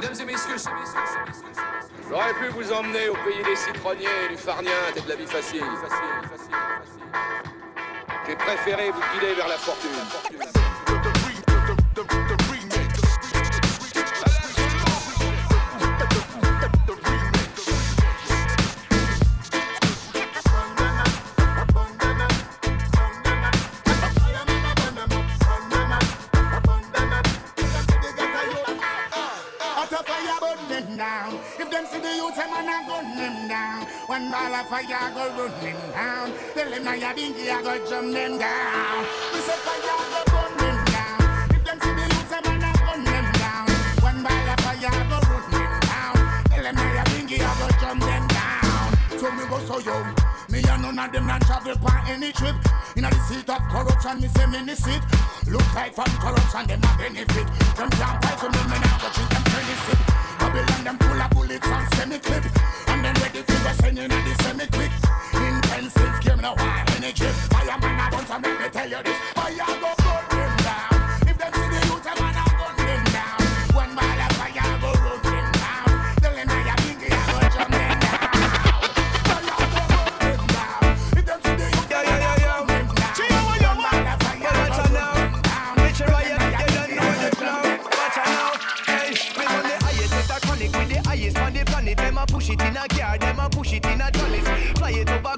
Mesdames et messieurs, j'aurais pu vous emmener au pays des citronniers du farnien et de la vie facile. J'ai préféré vous guider vers la fortune. One ball of fire go run them down. Tell them you dinky, I go jump them down. We say fire go burn them down. If them see the youth, them man a gun them down. One ball of fire go run them down. Tell them you dinky, I go jump them down. So me go so young. Me and none of them not travel on any trip. In the seat of corruption, me say me ni sit. Look like from corruption, them a benefit. Them can't fight to me, me now go treat them friendly sip. Babylon, them full of bullets and semi-clip. And then ready for the sending of the semi-quick. Intensive game, no any trip. Fireman, I want to make me tell you this. Fire go Them a push it in a car, them a push it in a trellis. Fly it over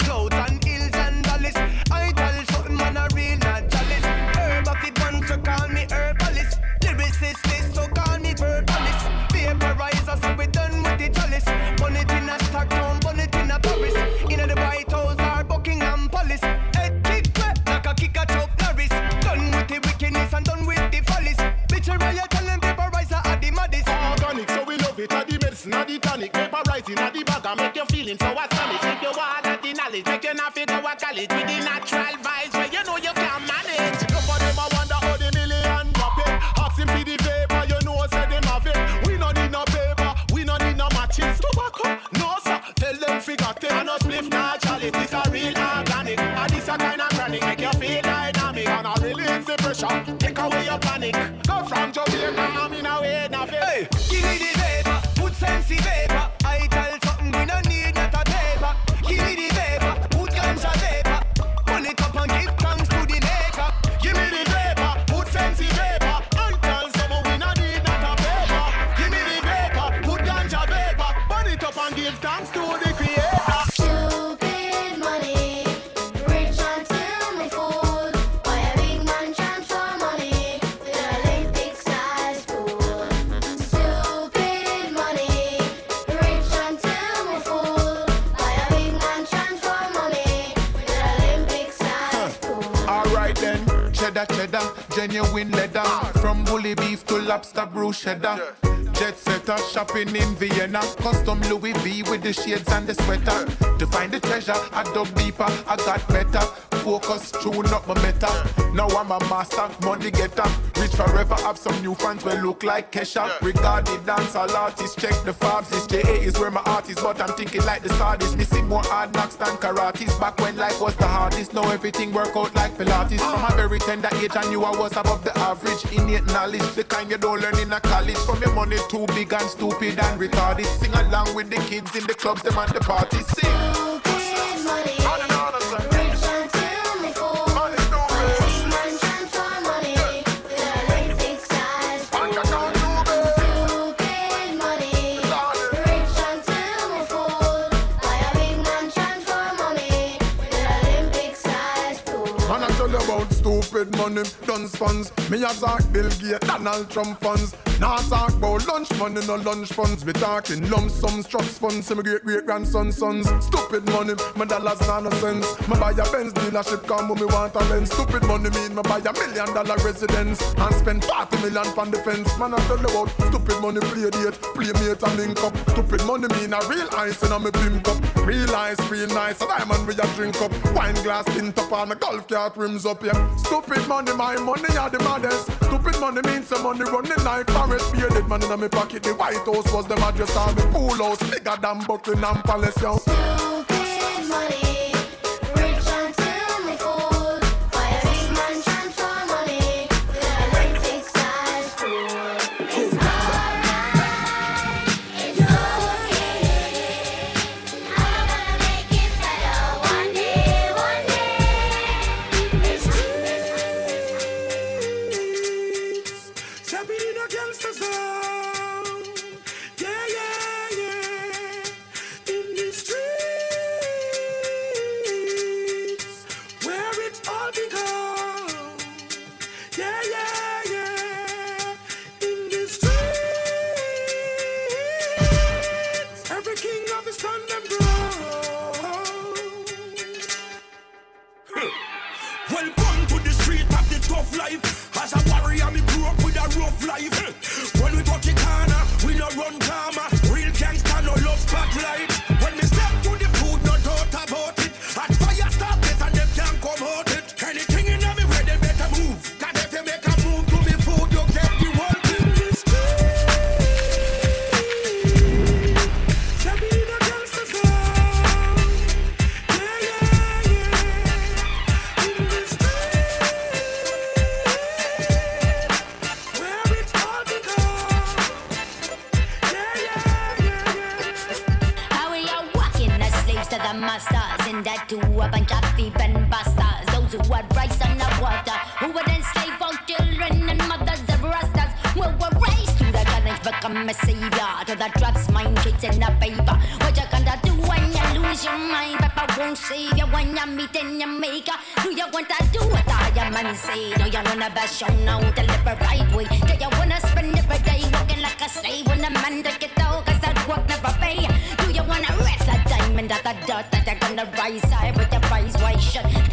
make you not fit to a college with the natural vibes where you know you can manage. No for them, I wonder how the million drop it. Ask him for the paper, you know, say them have it. We no need no paper, we no need no matches. Tobacco, no sir, tell them figure it. And no spliff, chalice, this a real organic. And this a kind of chronic, make you feel dynamic. And I release the pressure, take away your panic. Go from Jamaica, I'm in a way, now Hey, give me the paper, put sense in paper. Cheddar, cheddar, genuine leather. From bully beef to lobster brew cheddar. Jet setter, shopping in Vienna. Custom Louis V with the shades and the sweater. To find the treasure, I dug deeper, I got better. Focus, tune up my meta. Now I'm a master, money getter. Rich forever, have some new fans will look like Kesha. Regard the dancehall artist, check the fabs. This JA is where my art is, but I'm thinking like the sardis. Missing more hard knocks than karates. Back when life was the hardest, now everything work out like Pilates. From a very tender age, I knew I was above the average. Innate knowledge, the kind you don't learn in a college. From your money too big and stupid and retarded. Sing along with the kids in the clubs, them and the parties. Sing. Stupid money, stupid money, dunce funds. Me a talk Bill Gates, Donald Trump funds. Now talk about lunch money, no lunch funds. Me talking lump sums, trust funds, my great great grandson sons. Stupid money, my dollars not no sense. Me buy a Benz dealership, come when me want a lens. Stupid money mean me buy a million dollar residence and spend 40 million on defense. Man, I tell you about stupid money, play date, play mate and link up. Stupid money mean a real ice in a me pimp cup. Real ice, real nice, a diamond we a drink up. Wine glass tint up and a golf cart rims up, yeah. Stupid money, my money are the maddest. Stupid money means some money running like forest. Bearded man in my pocket, the White House was the address on the pool house. Bigger than Buckingham Palace, yo. Stupid money, masters, and that to a bunch of thieving bastards. Those who would rise on the water, who would enslave our children and mothers of rastas. Well, we're raised to the gunners, become a savior to the drugs, mind tricks, and the paper. What you gonna do when you lose your mind? Papa won't save you when you're meeting your maker. Do you want to do what I am and say? Do you wanna be shown how to live the right way? Do you wanna spend every day walking like a slave when a man take it out? Cause that work never pay. Do you wanna rest a diamond at the dirt that they're gonna rise high with your price white shirt?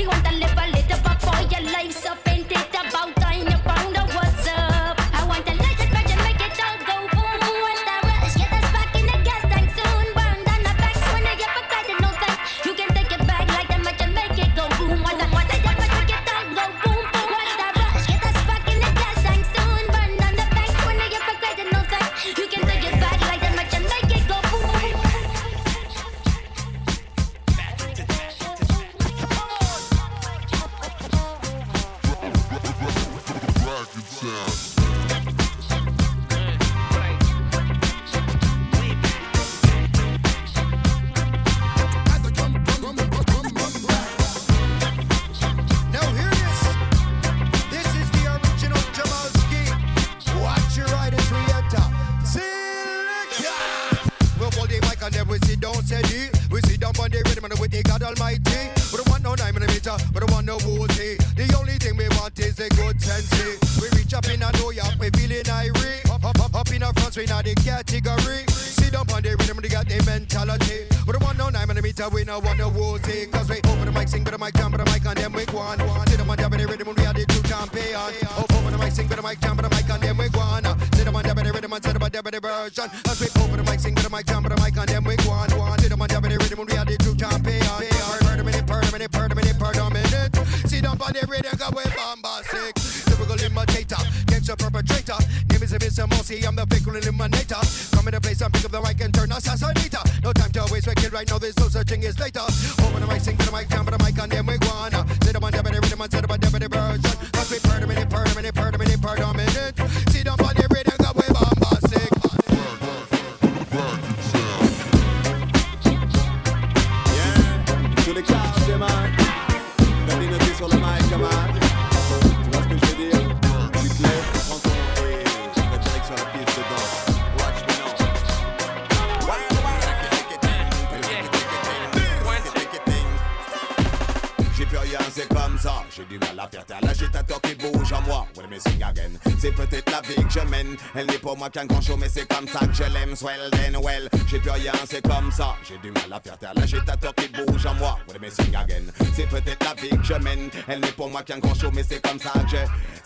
The rhythm with the God Almighty. We don't want no nine millimeter, we don't want no woozy. The only thing we want is a good sense. We reach up in a New York, we feeling irie. Up, up, up, up in our front, we not the category. Sit down on the rhythm, we got the mentality. We don't want no nine millimeter, we don't want no woozy. Cause we open the mic, sing, but the mic, jump, but the mic, and then we go on. Sit down on the rhythm, we are the true champion. Open the mic, sing, but the mic, jump, but the mic, and then we go on. Sit down on the rhythm, and down on the version. As we open the mic, sing, but the mic, jump, but the mic, and then we go on. Down on the rhythm, go we bombastic. Typical imitator, gangster perpetrator. Name is Mr. Mossy, I'm the fickle eliminator. Come in the place and pick up the mic and turn assassinator. No time to waste, we kill right now, there's no searching is later. Open the mic, sing to the mic, jump to the mic, and then we pour moi qu'un grand show, mais c'est comme ça que je l'aime. Swell, then well. J'ai plus rien, c'est comme ça. J'ai du mal à faire taire l'agitateur qui bouge en moi. Me sing again. C'est peut-être la vie que je mène. Elle n'est pour moi qu'un grand show, mais c'est comme ça que je.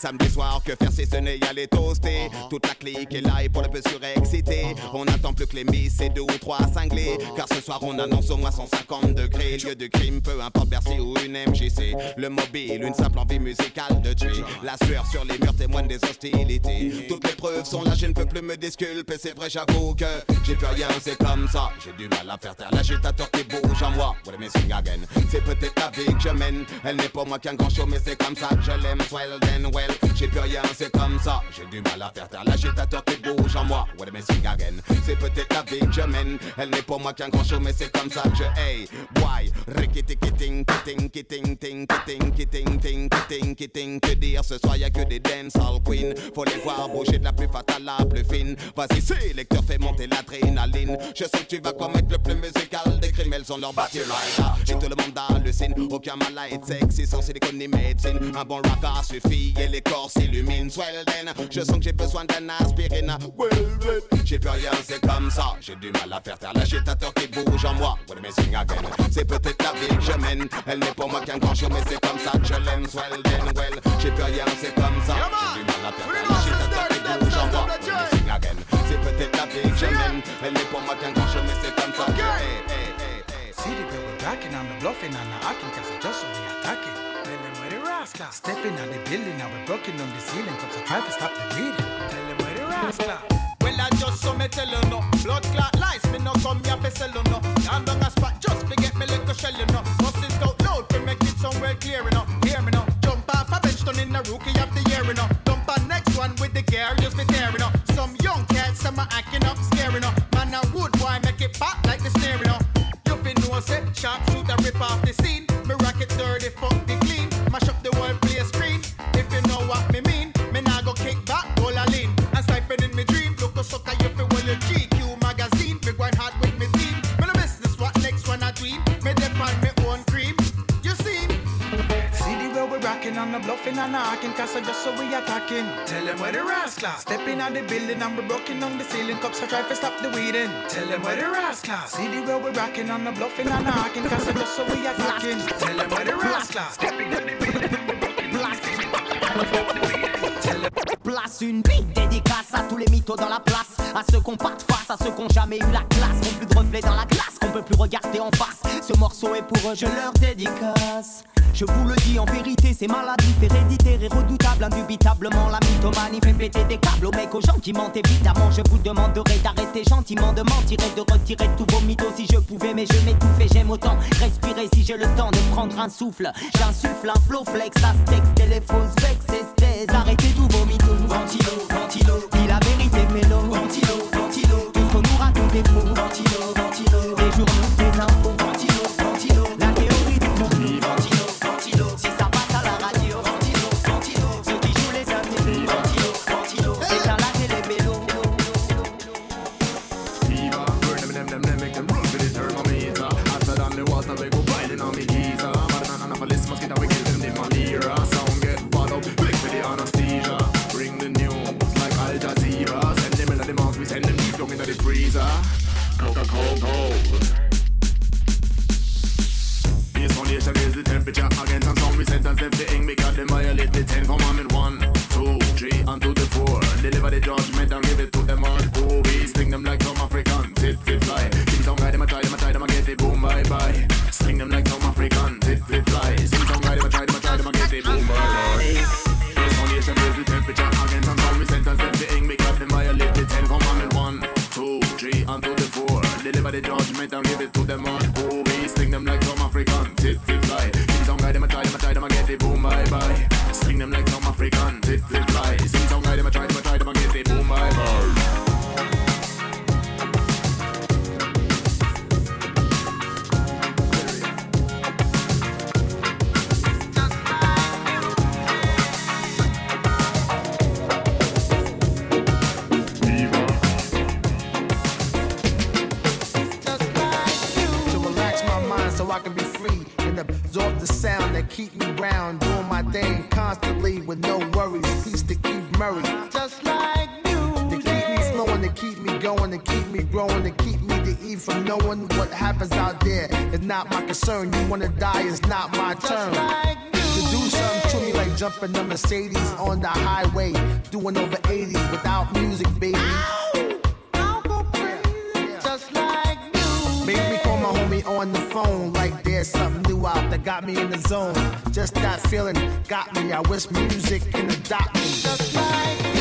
Samedi soir, que faire si ce n'est y aller toaster? Toute la clique est là et pour le peu surexcité. On n'attend plus que les miss et deux ou trois cinglés. Car ce soir, on annonce au moins 150 degrés. Lieu de crime, peu importe Bercy ou une MJC. Le mobile, une simple envie musicale de tuer. La sueur sur les murs témoigne des hostilités. Toutes les preuves sont là, je ne peux plus me disculper. C'est vrai, j'avoue que j'ai plus rien, c'est comme ça. J'ai du mal à faire taire l'agitateur qui bouge en moi. What am I sing again? C'est peut-être la vie que je mène. Elle n'est pas moi qu'un grand show, mais c'est comme ça que je l'aime. Swell, then well. J'ai plus rien, c'est comme ça. J'ai du mal à faire taire l'agitateur qui bouge en moi. Sing again? C'est peut-être la vie que je mène. Elle n'est pas moi qu'un grand show, mais c'est comme ça que je. Hey, why? Rikiti kitting, kitting, kitting, ting, kitting, kitting, ting, kitting, kitting. Que dire ce soir, y'a que des dancehall queen. Faut les voir bouger de la plus fatale à la plus fine. Vas-y, c'est lecteur, fais monter l'adrénaline. Je sais que tu vas commettre le plus crimes, elles ont leur bâti rider. Et tout le monde hallucine, aucun mal à être sexy sans silicone médecine. Un bon rocker suffit et les corps s'illuminent. Swell then, je sens que j'ai besoin d'un aspirine. J'ai plus rien, c'est comme ça. J'ai du mal à faire taire l'agitateur qui bouge en moi. C'est peut-être la vie que je mène. Elle n'est pour moi qu'un grand show, mais c'est comme ça que je l'aime. Swell then, well, j'ai plus rien, c'est comme ça. J'ai du mal à faire taire l'agitateur qui bouge en moi. C'est peut-être la vie que je mène. Elle n'est pour moi qu'un grand show, the girl we're rocking on the bluffing acting cause I just so we attacking. Tell them where the rascal. Stepping on the building now we're broken on the ceiling cause I try to stop the bleeding. Tell them where the rascal. Well, I just saw me tell you no. Blood clot lies, me no come here for sell you no. Down down a spot, just forget me little shell you know. Bust it out loud, to make it somewhere clear know. Hear me now. Jump off a bench, turn in a rookie of the year know. Dump on next one with the gear, just be you know. Some young cats, some are acting up, sharp shooter rip off the and the hacking cause I just so we attacking. Tell them where the rascal. Stepping on the building and we're broken on the ceiling cups I try to stop the weeding. Tell them where the rascal. See the way we're rocking on the bluffing and the hacking cause I just so we attacking. Tell them where the rascal. Stepping on the building and we're broken on the Place une big dédicace à tous les mythos dans la place, à ceux qu'on pas de face, à ceux qui ont jamais eu la classe, qui ont plus de reflets dans la glace, qu'on peut plus regarder en face. Ce morceau est pour eux, je leur dédicace. Je vous le dis en vérité, c'est maladif, héréditaire et redoutable, indubitablement la mythomanie fait péter des câbles aux mecs, aux gens qui mentent évidemment. Je vous demanderai d'arrêter gentiment de mentir et de retirer tous vos mythos si je pouvais, mais je m'étouffe et j'aime autant respirer si j'ai le temps de prendre un souffle. J'insuffle un flow flex, astex, fausses vex, esthèse. Arrêtez tous vos mythos. Ventilo, ventilo, dis la vérité, mélo. Ventilo, ventilo, tout ce qu'on nous raconte est faux. Ventilo, ventilo, the that keep me round, doing my thing constantly with no worries. Peace to keep Murray, just like you. To keep me flowing, to keep me going, to keep me growing, to keep me to eat from knowing what happens out there. It's not my concern. You wanna die, it's not my turn. To do something to me like jumping a Mercedes on the highway, doing over 80 without music, baby. On the phone like there's something new out that got me in the zone. Just that feeling got me. I wish music me. Just like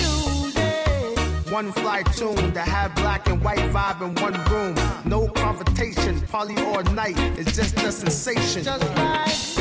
One fly tune to have black and white vibe in one room. No confrontation, party all night. It's just a sensation. Just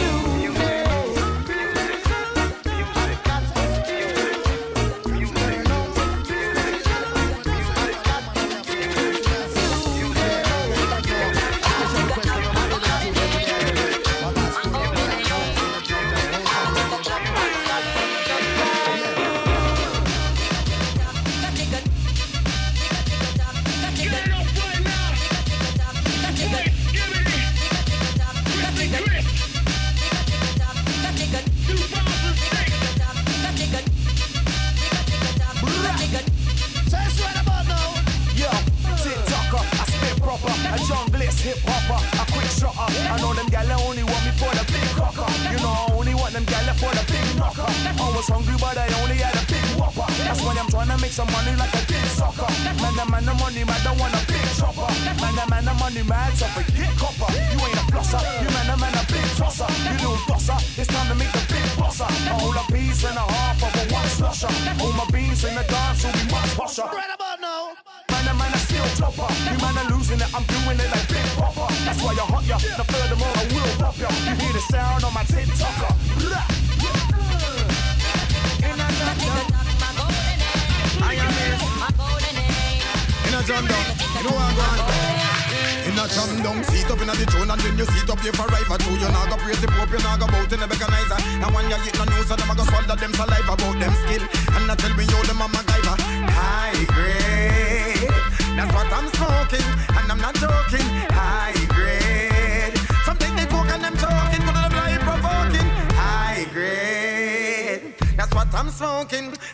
make some money like a big sucker. Man, the man, the money, man, don't want a big chopper. Man, the man, the money, man, so forget copper. You ain't a flosser, you man, the man, a big tosser. You little bosser, it's time to make the big bosser. A whole a piece and a half of a one slusher. All my beans in the dance will be much posher. About now. Man, the man, a steel chopper. You man, are losing it, I'm doing it like Big Popper. That's why you're hot, ya. Now furthermore, I will pop ya. You hear the sound on my TikToker. Blah. I In a jam down, you know I'm going In a jam down, seat up in a the throne And then you seat up here for for two You go praise the pope, you go bout in the mechanizer Now when you get no news, so them a go swallow them saliva About them skill, and I tell me you them a MacGyver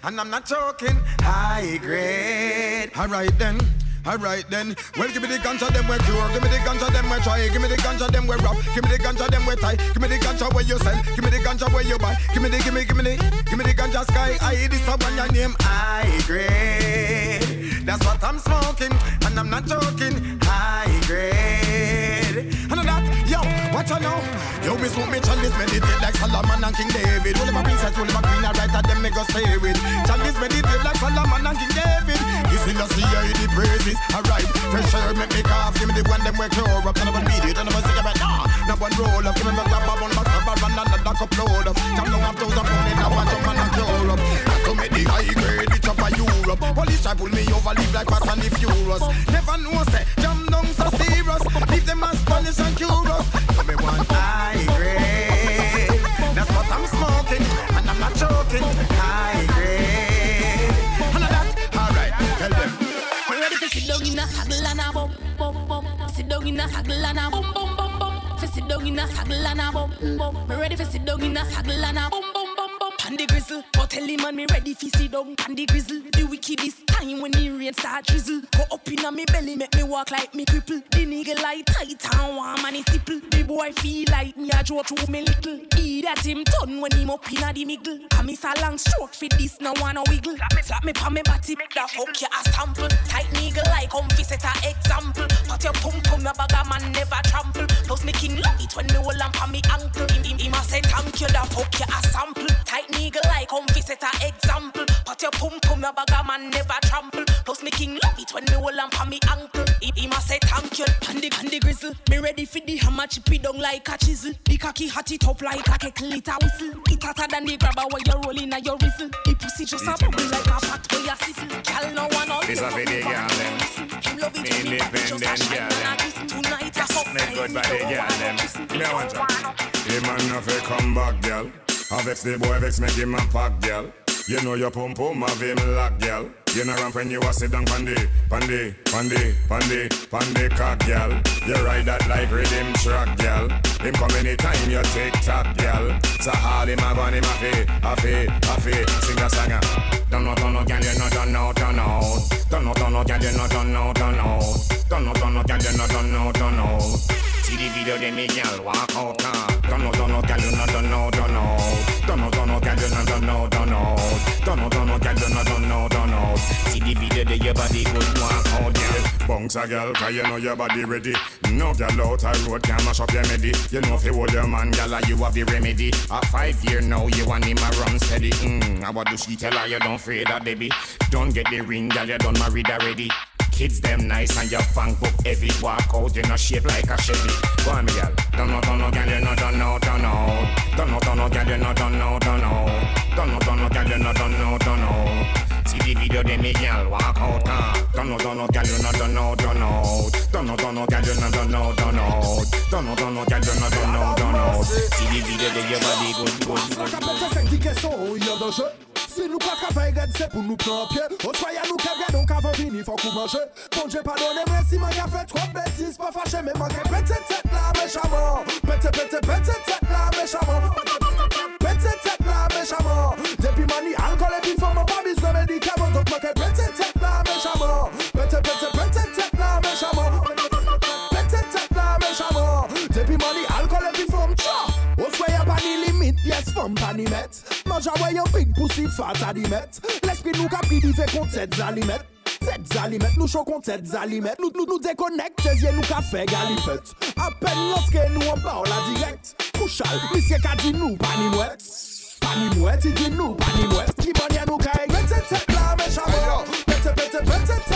And I'm not joking High grade. Alright then Alright then, well give me the ganja them we cure, give me the ganja them we try, give me the ganja them we rap, give me the ganja them we tie, give me the ganja where you sell, give me the ganja where you buy, give me the, give me, give me the, give me the ganja sky, I this a one your name, high grade, that's what I'm smoking, and I'm not joking, high grade, yo, what you know, yo me smoke me chalice meditate like Solomon and King David, of my princess, of my queen, I write at them me go stay with, chalice meditate like Solomon and King David, this industry I the praises, alright, fresh air make me cough, give me the one them we cure up, and I will beat it, and I will cigarette, nah, now one roll up, give me my grab up on my cup, and another cup load up, jam down have thousand pound in a watch up and a cure up, I come make the high grade, up a Europe, police I pull me over, live like Fast and the Furious, down in a haggle and a bum bum. Me ready to sit down in a haggle and a bum bum bum bum. Pan the grizzle, but tell him man me ready fi sit down. Pan the grizzle, the wickedest time when the rain start drizzle. Go up inna me belly, me walk like me cripple. The nigga like tight and warm and he stipple. The boy feel like me a draw through me little. He that him turn when him up inna the middle. I miss a long stroke fi this, no wanna wiggle. Slap me pa me body, make that fuck you a sample. Tight nigga like come fi set a example. But your pum pum na bag a man never trample. Plus me king love it when me hold on pa me ankle. Him, him, him a say thank you, that fuck you a sample. Tight nigga like come fi set a example. But your pum pum na bag a man never trample. Plus me king love it when me hold on pa me ankle. Him a say thank you. And the, and the grizzle, me ready for the hammer chip it down like a chisel. The cocky hot it up like a kettle, it a whistle. It hotter than the grabber when you're rolling a your whistle. The pussy just a bubble like a pot where you sizzle. Girl no one all This a the girl. Him love it when me Independent just a shine and a kiss. Tonight I fuck Make good by the girl. Me a want you. The man no fi come back, girl. I vex the boy, vex make him a pack, girl. You know your pum pum have him lock, girl. You know ramp when you a sit down pandy, pandy, pandy, pandy, pandy cock, girl. You ride that like rhythm track, girl. Him come anytime you take top, girl. So hard him a gun him a fi, a fi, a fi. Sing a singer. Don't know, don't know, girl, you know, don't know, don't know. Don't know, don't know, girl, you know, don't know, don't know. Don't know, don't know, girl, you know, don't know, don't know. See the video, then me girl walk out, car. Don't know, don't know, girl, you know, don't know, don't know. Don't know, don't know, girl, you not done know, done know. Don't know, don't know, girl, you not done know, done know. See the video there, your body good walk out, girl. Bounce a girl, cause you know your body ready. No girl out a road can mash up your medi. You know if you hold your man, girl, you have the remedy. A five year now, you want him a run steady. Mm, I what do she tell her? You don't afraid of baby. Don't get the ring, girl, you done married already. Kids them nice and your bank book heavy. Walk out, you know shape like a Chevy. Go on, girl. Don't know, don't know, girl, you know, don't know, don't know. Don't know, don't know, girl, you know, don't know, don't know. Don't know, don't know, girl, you know, don't know, don't know. See the video, then me girl walk out. Uh. Don't know, don't know, girl, you know, don't know, don't know. Don't know, don't know, girl, you know, don't know, don't know. Don't know, don't know, girl, you know, don't know, don't know. See the video, then your body good, good, good. Kapete sek di keson, yon dan jeu Si nou pa travay red se pou nou planpye Oswaya nou kebre donk avan vini fok ou manje Bon dje padone mwen si man ya fe trop betis Pa fache men manke pete tet la mechaman Pete pete pete tet la mechaman Pete tet si fat adimet Lespi nou ka pridive kont set zalimet. Set zalimet, nou chou kont set zalimet. Nou, nou, nou dekonek, tezye nou ka fe galifet. Apen loske nou an ba ou la direkt. Kouchal, misye ka di nou panimwet Panimwet, i di nou panimwet Ki banye nou ka ek Pete, pete, pete, pete, pete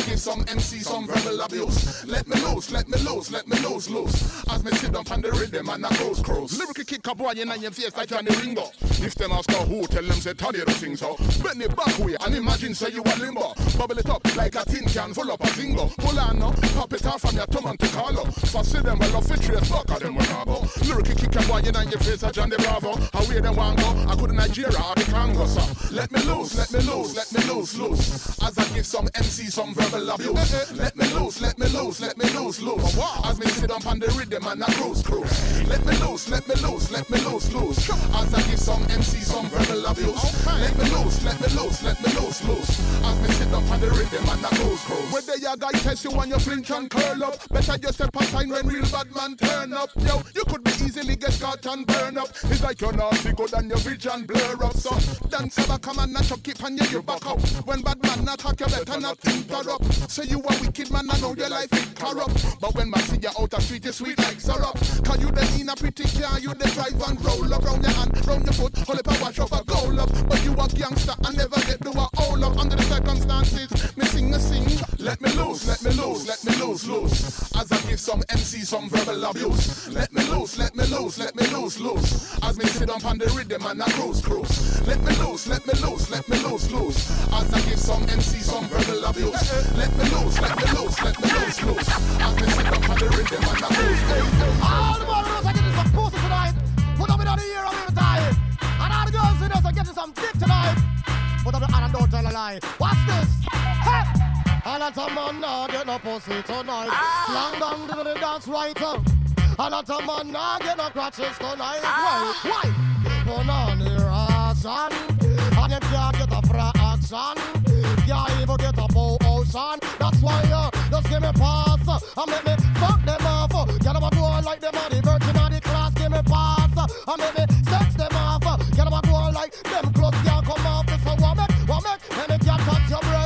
some MC some verbal abuse. Let me loose, let me loose, let me loose, loose. As me sit down on the rhythm and I cruise, cruise. Lyrical kick a boy in your face like Johnny Ringo. If them ask her who, tell them say Toddy don't sing so. Bend it back way and imagine say you a limbo. Bubble it up like a tin can full up a zingo. Pull on no, pop it off from your tongue to Carlo. So see them well off it trace, fuck them when I go. Lyrical kick a boy in your face like Johnny Bravo. How where them want go? I could Nigeria or the Congo, so. Let me loose, let me loose, let me loose, loose. As I give some MC some verbal abuse. Eh, eh, let me loose, let me loose, let me loose, loose. As me sit up on the rhythm and I cruise, cruise. Let me loose, let me loose, let me loose, loose. As I give some MC some verbal abuse. Let me loose, let me loose, let me loose, loose. As me sit up on the rhythm and I cruise, cruise. Whether your guy test you and your flinch and curl up, better you step aside when real bad man turn up. Yo, you could be easily get caught and burn up. It's like you're nasty good and your vision blur up. So dance about come and not chuck it and you, you back up. When bad man attack you better not interrupt. Say you a wicked man, I know your life is corrupt. But when man see you out the street, it's sweet like syrup. Cause you the in a pretty car, you the drive and roll up round your hand, round your foot, hold up a wash up a goal up. But you a gangster and never get do a all up under the circumstances. Me sing a sing, let me loose, let me loose, let me loose, loose. As I give some MC some verbal abuse. Let me loose, let me loose, let me loose, loose. As me sit up on the rhythm and I cruise, cruise. Let me loose, let me loose, let me loose, loose. As I give some MC some verbal abuse. Let me loose, let me loose, let me loose, loose. As me sit up on the rhythm and I cruise, cruise. All the boys are getting some pussy tonight. Put up it on the ear of every time. And all the girls in us are getting some dick tonight. Put up the hand and don't tell a lie. Watch this. Hey! A lot of man now get no pussy tonight. Ah. Slang down to the dance right up. A lot of man now get no crutches tonight. Ah. Why? Why? Put on the action. And if you get a fraction, potion. That's why you just give me pass. Uh, and make me fuck them off. Uh. Get them a go like them are the virgin of the class. Give me pass. And make me sex them off. Get them a go like them clothes can't come off. So what make, what make, and me can't touch your breast.